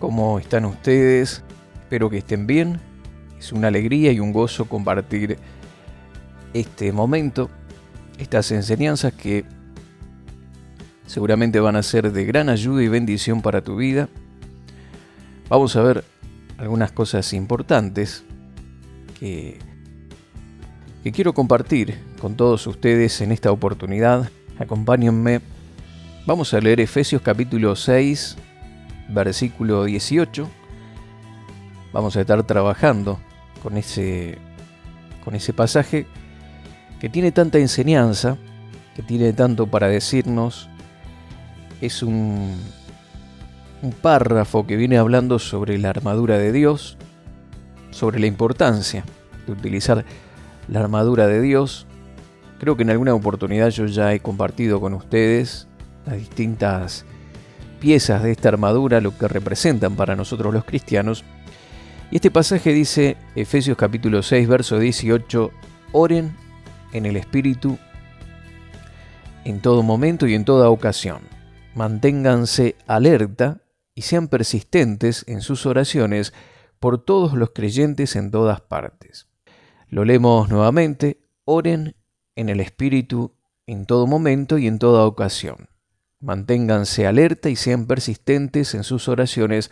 ¿Cómo están ustedes? Espero que estén bien. Es una alegría y un gozo compartir este momento, estas enseñanzas que seguramente van a ser de gran ayuda y bendición para tu vida. Vamos a ver algunas cosas importantes que, que quiero compartir con todos ustedes en esta oportunidad. Acompáñenme Vamos a leer Efesios capítulo 6, versículo 18. Vamos a estar trabajando con ese, con ese pasaje que tiene tanta enseñanza, que tiene tanto para decirnos. Es un, un párrafo que viene hablando sobre la armadura de Dios, sobre la importancia de utilizar la armadura de Dios. Creo que en alguna oportunidad yo ya he compartido con ustedes las distintas piezas de esta armadura, lo que representan para nosotros los cristianos. Y este pasaje dice, Efesios capítulo 6, verso 18, oren en el Espíritu en todo momento y en toda ocasión. Manténganse alerta y sean persistentes en sus oraciones por todos los creyentes en todas partes. Lo leemos nuevamente, oren en el Espíritu en todo momento y en toda ocasión. Manténganse alerta y sean persistentes en sus oraciones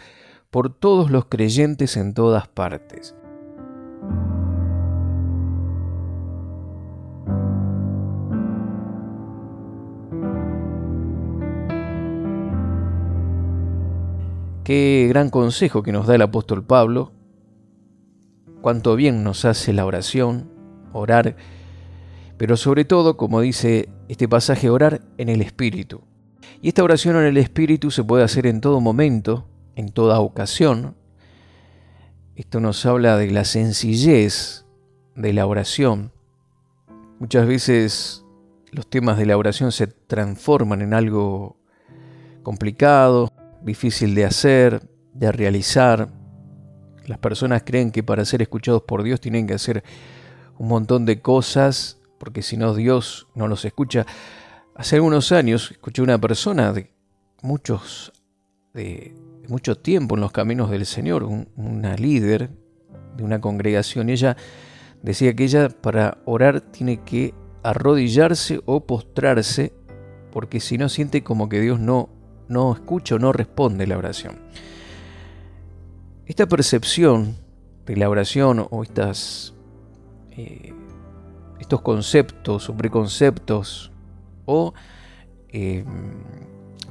por todos los creyentes en todas partes. Qué gran consejo que nos da el apóstol Pablo. Cuánto bien nos hace la oración, orar, pero sobre todo, como dice este pasaje, orar en el Espíritu. Y esta oración en el Espíritu se puede hacer en todo momento, en toda ocasión. Esto nos habla de la sencillez de la oración. Muchas veces los temas de la oración se transforman en algo complicado, difícil de hacer, de realizar. Las personas creen que para ser escuchados por Dios tienen que hacer un montón de cosas, porque si no Dios no los escucha. Hace algunos años escuché una persona de muchos de, mucho tiempo en los caminos del Señor, una líder de una congregación. Ella decía que ella para orar tiene que arrodillarse o postrarse, porque si no siente como que Dios no, no escucha o no responde la oración. Esta percepción de la oración o estas, eh, estos conceptos o preconceptos o, em,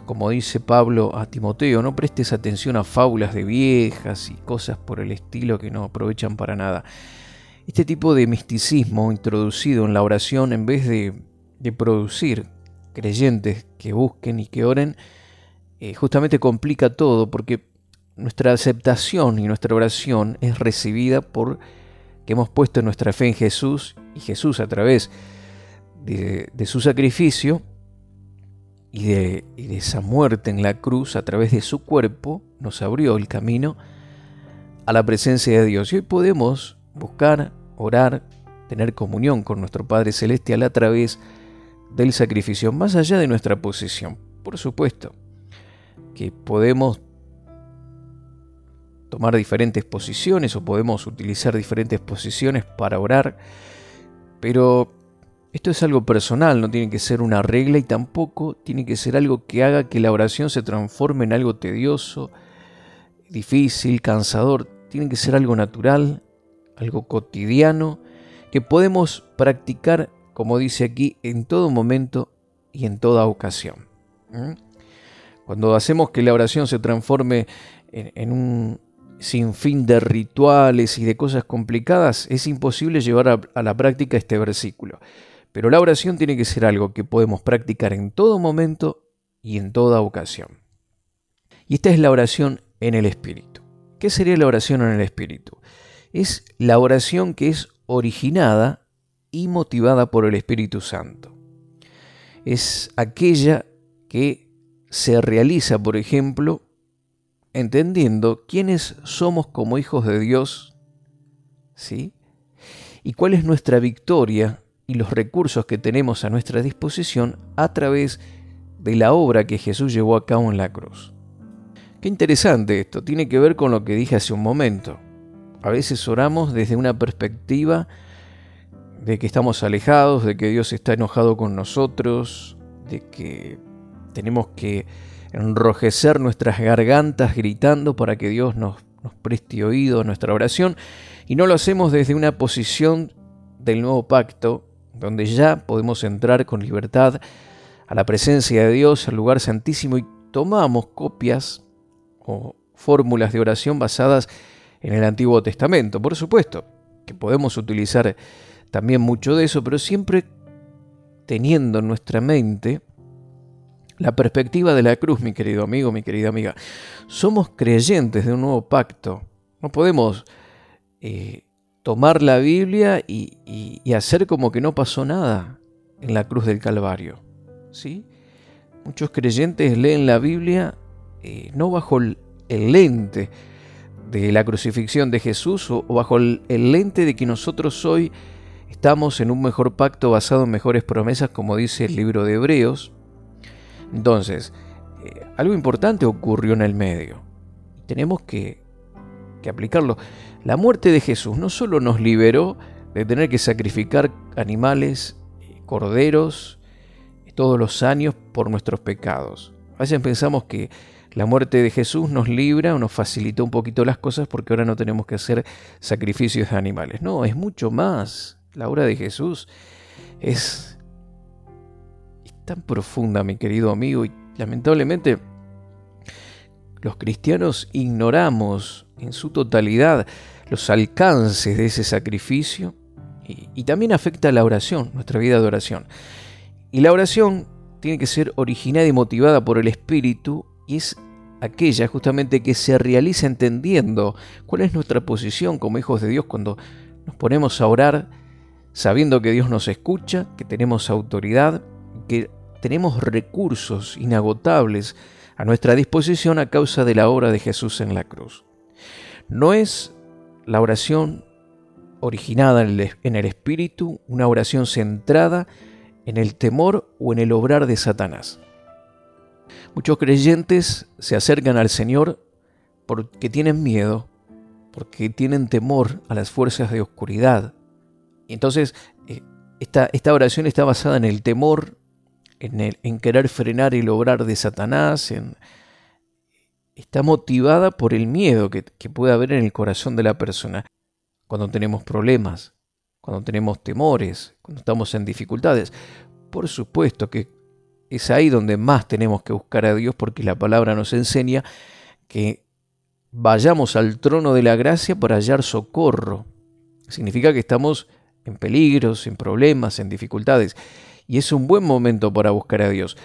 como dice Pablo a Timoteo, no prestes atención a fábulas de viejas y cosas por el estilo que no aprovechan para nada. Este tipo de misticismo introducido en la oración, en vez de, producir creyentes que busquen y que oren, eh, justamente complica todo porque nuestra aceptación y nuestra oración es recibida por que hemos puesto nuestra fe en Jesús y Jesús a través de de, su sacrificio y de, y de esa muerte en la cruz a través de su cuerpo, nos abrió el camino a la presencia de Dios. Y hoy podemos buscar, orar, tener comunión con nuestro Padre Celestial a través del sacrificio, más allá de nuestra posición. Por supuesto que podemos tomar diferentes posiciones o podemos utilizar diferentes posiciones para orar, pero esto es algo personal, no tiene que ser una regla y tampoco tiene que ser algo que haga que la oración se transforme en algo tedioso, difícil, cansador. Tiene que ser algo natural, algo cotidiano, que podemos practicar, como dice aquí, en todo momento y en toda ocasión. Cuando hacemos que la oración se transforme en, un sinfín de rituales y de cosas complicadas, es imposible llevar a la práctica este versículo. Pero la oración tiene que ser algo que podemos practicar en todo momento y en toda ocasión. Y esta es la oración en el Espíritu. ¿Qué sería la oración en el Espíritu? Es la oración que es originada y motivada por el Espíritu Santo. Es aquella que se realiza, por ejemplo, entendiendo quiénes somos como hijos de Dios, ¿sí? Y cuál es nuestra victoria y los recursos que tenemos a nuestra disposición a través de la obra que Jesús llevó a cabo en la cruz. Qué interesante esto, tiene que ver con lo que dije hace un momento. A veces oramos desde una perspectiva de que estamos alejados, de que Dios está enojado con nosotros, de que tenemos que enrojecer nuestras gargantas gritando para que Dios nos, nos preste oído a nuestra oración, y no lo hacemos desde una posición del nuevo pacto, donde ya podemos entrar con libertad a la presencia de Dios, al lugar santísimo, y tomamos copias o fórmulas de oración basadas en el Antiguo Testamento. Por supuesto que podemos utilizar también mucho de eso, pero siempre teniendo en nuestra mente la perspectiva de la cruz, mi querido amigo, mi querida amiga. Somos creyentes de un nuevo pacto. No podemos eh, tomar la Biblia y, hacer como que no pasó nada en la cruz del Calvario. ¿sí? Muchos creyentes leen la Biblia eh, no bajo el, lente de la crucifixión de Jesús o, bajo el, lente de que nosotros hoy estamos en un mejor pacto basado en mejores promesas, como dice el libro de Hebreos. Entonces, eh, algo importante ocurrió en el medio. Tenemos que, que aplicarlo. La muerte de Jesús no solo nos liberó de tener que sacrificar animales, corderos, todos los años por nuestros pecados. A veces pensamos que la muerte de Jesús nos libra o nos facilitó un poquito las cosas porque ahora no tenemos que hacer sacrificios de animales. No, es mucho más. La obra de Jesús es, es tan profunda, mi querido amigo, y lamentablemente los cristianos ignoramos en su totalidad los alcances de ese sacrificio y, también afecta a la oración, nuestra vida de oración. Y la oración tiene que ser originada y motivada por el Espíritu y es aquella justamente que se realiza entendiendo cuál es nuestra posición como hijos de Dios cuando nos ponemos a orar sabiendo que Dios nos escucha, que tenemos autoridad, que tenemos recursos inagotables a nuestra disposición a causa de la obra de Jesús en la cruz. No es la oración originada en el, Espíritu, una oración centrada en el temor o en el obrar de Satanás. Muchos creyentes se acercan al Señor porque tienen miedo, porque tienen temor a las fuerzas de oscuridad. Y entonces eh, esta, esta, oración está basada en el temor, en, en querer frenar el obrar de Satanás, en, está motivada por el miedo que, puede haber en el corazón de la persona cuando tenemos problemas, cuando tenemos temores, cuando estamos en dificultades. Por supuesto que es ahí donde más tenemos que buscar a Dios porque la palabra nos enseña que vayamos al trono de la gracia para hallar socorro. Significa que estamos en peligros, en problemas, en dificultades. Y es un buen momento para buscar a Dios.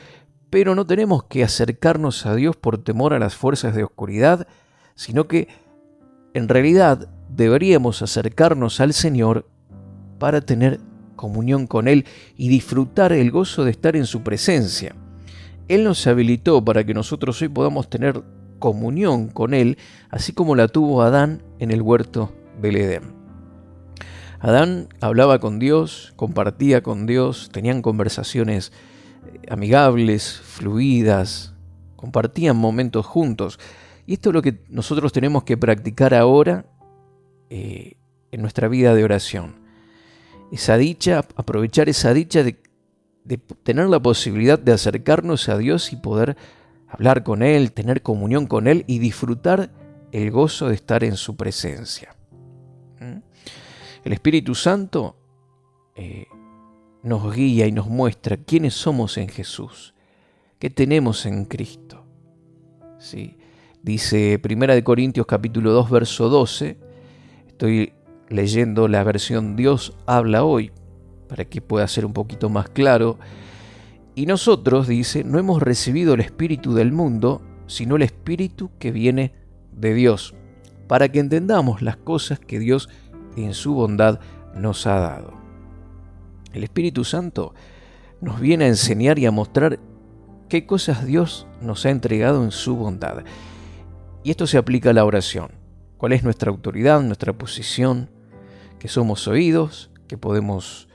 Pero no tenemos que acercarnos a Dios por temor a las fuerzas de oscuridad, sino que en realidad deberíamos acercarnos al Señor para tener comunión con Él y disfrutar el gozo de estar en su presencia. Él nos habilitó para que nosotros hoy podamos tener comunión con Él, así como la tuvo Adán en el huerto del Edén. Adán hablaba con Dios, compartía con Dios, tenían conversaciones amigables, fluidas, compartían momentos juntos. Y esto es lo que nosotros tenemos que practicar ahora eh, en nuestra vida de oración. Esa dicha, aprovechar esa dicha de, tener la posibilidad de acercarnos a Dios y poder hablar con Él, tener comunión con Él y disfrutar el gozo de estar en su presencia. ¿Mm? El Espíritu Santo eh, nos guía y nos muestra quiénes somos en Jesús, qué tenemos en Cristo. ¿Sí? Dice 1 Corintios capítulo 2, verso 12, Estoy leyendo la versión Dios habla hoy, para que pueda ser un poquito más claro. Y nosotros, dice, no hemos recibido el Espíritu del mundo, sino el Espíritu que viene de Dios, para que entendamos las cosas que Dios en su bondad nos ha dado. El Espíritu Santo nos viene a enseñar y a mostrar qué cosas Dios nos ha entregado en su bondad. Y esto se aplica a la oración. ¿Cuál es nuestra autoridad, nuestra posición? Que somos oídos, que podemos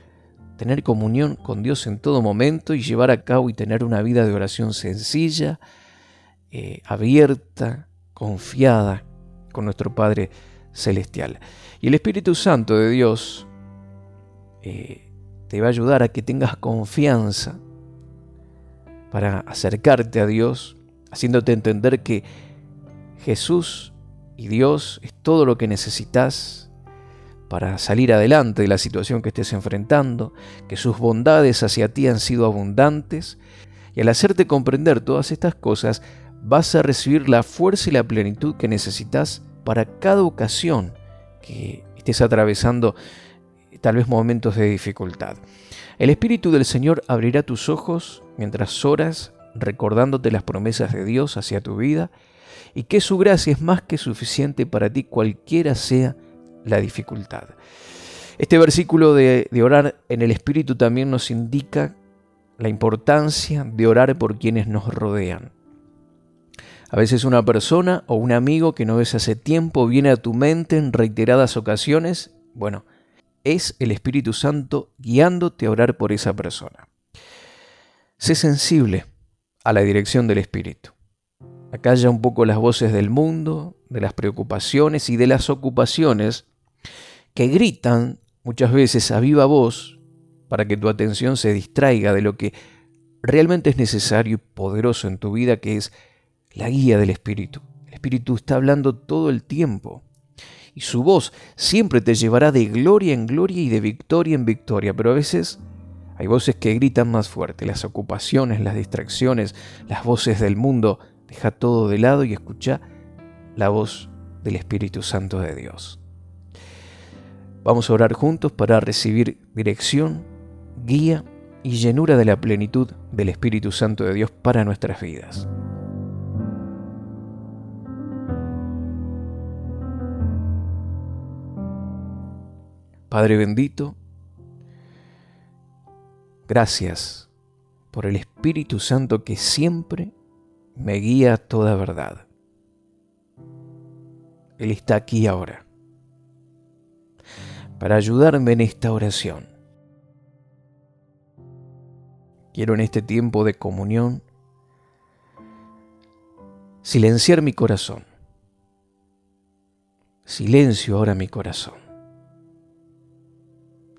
tener comunión con Dios en todo momento y llevar a cabo y tener una vida de oración sencilla, eh, abierta, confiada con nuestro Padre Celestial. Y el Espíritu Santo de Dios eh, te va a ayudar a que tengas confianza para acercarte a Dios, haciéndote entender que Jesús y Dios es todo lo que necesitas para salir adelante de la situación que estés enfrentando, que sus bondades hacia ti han sido abundantes, y al hacerte comprender todas estas cosas, vas a recibir la fuerza y la plenitud que necesitas para cada ocasión que estés atravesando tal vez momentos de dificultad. El Espíritu del Señor abrirá tus ojos mientras oras recordándote las promesas de Dios hacia tu vida y que su gracia es más que suficiente para ti cualquiera sea la dificultad. Este versículo de, orar en el Espíritu también nos indica la importancia de orar por quienes nos rodean. A veces una persona o un amigo que no ves hace tiempo viene a tu mente en reiteradas ocasiones. Bueno, es el Espíritu Santo guiándote a orar por esa persona. Sé sensible a la dirección del Espíritu. Acalla un poco las voces del mundo, de las preocupaciones y de las ocupaciones que gritan muchas veces a viva voz para que tu atención se distraiga de lo que realmente es necesario y poderoso en tu vida, que es la guía del Espíritu. El Espíritu está hablando todo el tiempo y su voz siempre te llevará de gloria en gloria y de victoria en victoria, pero a veces hay voces que gritan más fuerte, las ocupaciones, las distracciones, las voces del mundo. Deja todo de lado y escucha la voz del Espíritu Santo de Dios. Vamos a orar juntos para recibir dirección, guía y llenura de la plenitud del Espíritu Santo de Dios para nuestras vidas. Padre bendito, Gracias por el Espíritu Santo que siempre me guía a toda verdad. Él está aquí ahora para ayudarme en esta oración. Quiero en este tiempo de comunión silenciar mi corazón. Silencio ahora mi corazón.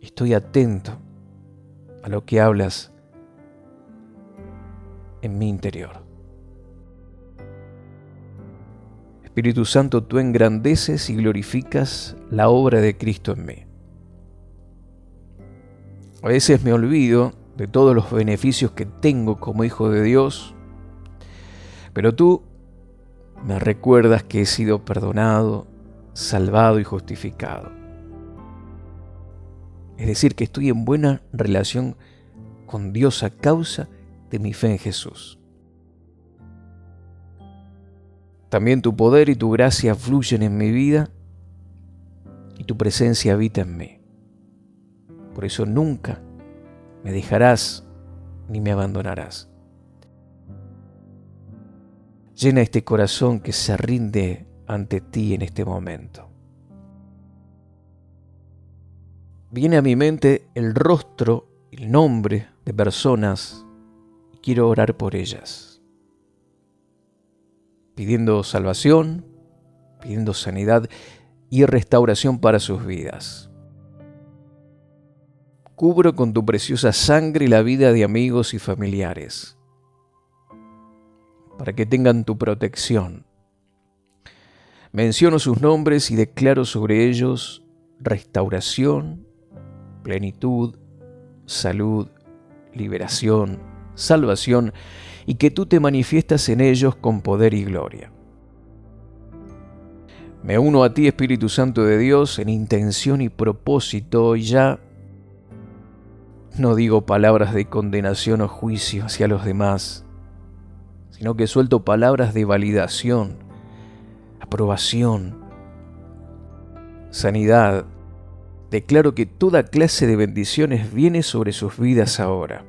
Estoy atento a lo que hablas en mi interior. Espíritu Santo, tú engrandeces y glorificas la obra de Cristo en mí. A veces me olvido de todos los beneficios que tengo como hijo de Dios, pero tú me recuerdas que he sido perdonado, salvado y justificado. Es decir, que estoy en buena relación con Dios a causa de mi fe en Jesús. También tu poder y tu gracia fluyen en mi vida y tu presencia habita en mí. Por eso nunca me dejarás ni me abandonarás. Llena este corazón que se rinde ante ti en este momento. Viene a mi mente el rostro, el nombre de personas y quiero orar por ellas, pidiendo salvación, pidiendo sanidad y restauración para sus vidas. Cubro con tu preciosa sangre la vida de amigos y familiares, para que tengan tu protección. Menciono sus nombres y declaro sobre ellos restauración, plenitud, salud, liberación, salvación, y que tú te manifiestas en ellos con poder y gloria. Me uno a ti, Espíritu Santo de Dios, en intención y propósito, y ya no digo palabras de condenación o juicio hacia los demás, sino que suelto palabras de validación, aprobación, sanidad. Declaro que toda clase de bendiciones viene sobre sus vidas ahora.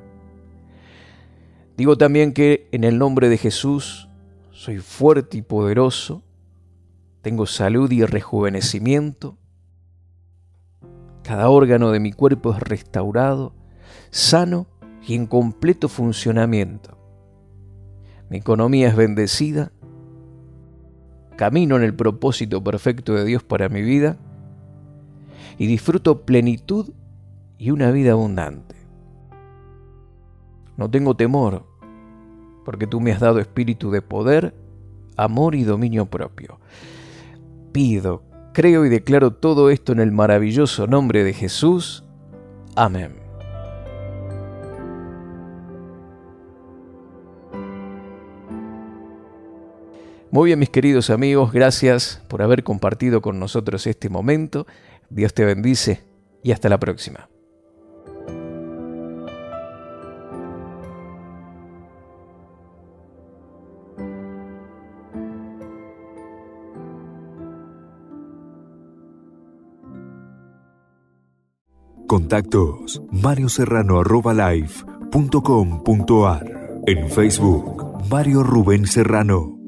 Digo también que en el nombre de Jesús soy fuerte y poderoso, tengo salud y rejuvenecimiento, cada órgano de mi cuerpo es restaurado, sano y en completo funcionamiento. Mi economía es bendecida, camino en el propósito perfecto de Dios para mi vida y disfruto plenitud y una vida abundante. No tengo temor, porque tú me has dado espíritu de poder, amor y dominio propio. Pido, creo y declaro todo esto en el maravilloso nombre de Jesús. Amén. Muy bien, mis queridos amigos, gracias por haber compartido con nosotros este momento. Dios te bendice y hasta la próxima. Contactos Mario Serrano En Facebook Mario Rubén Serrano.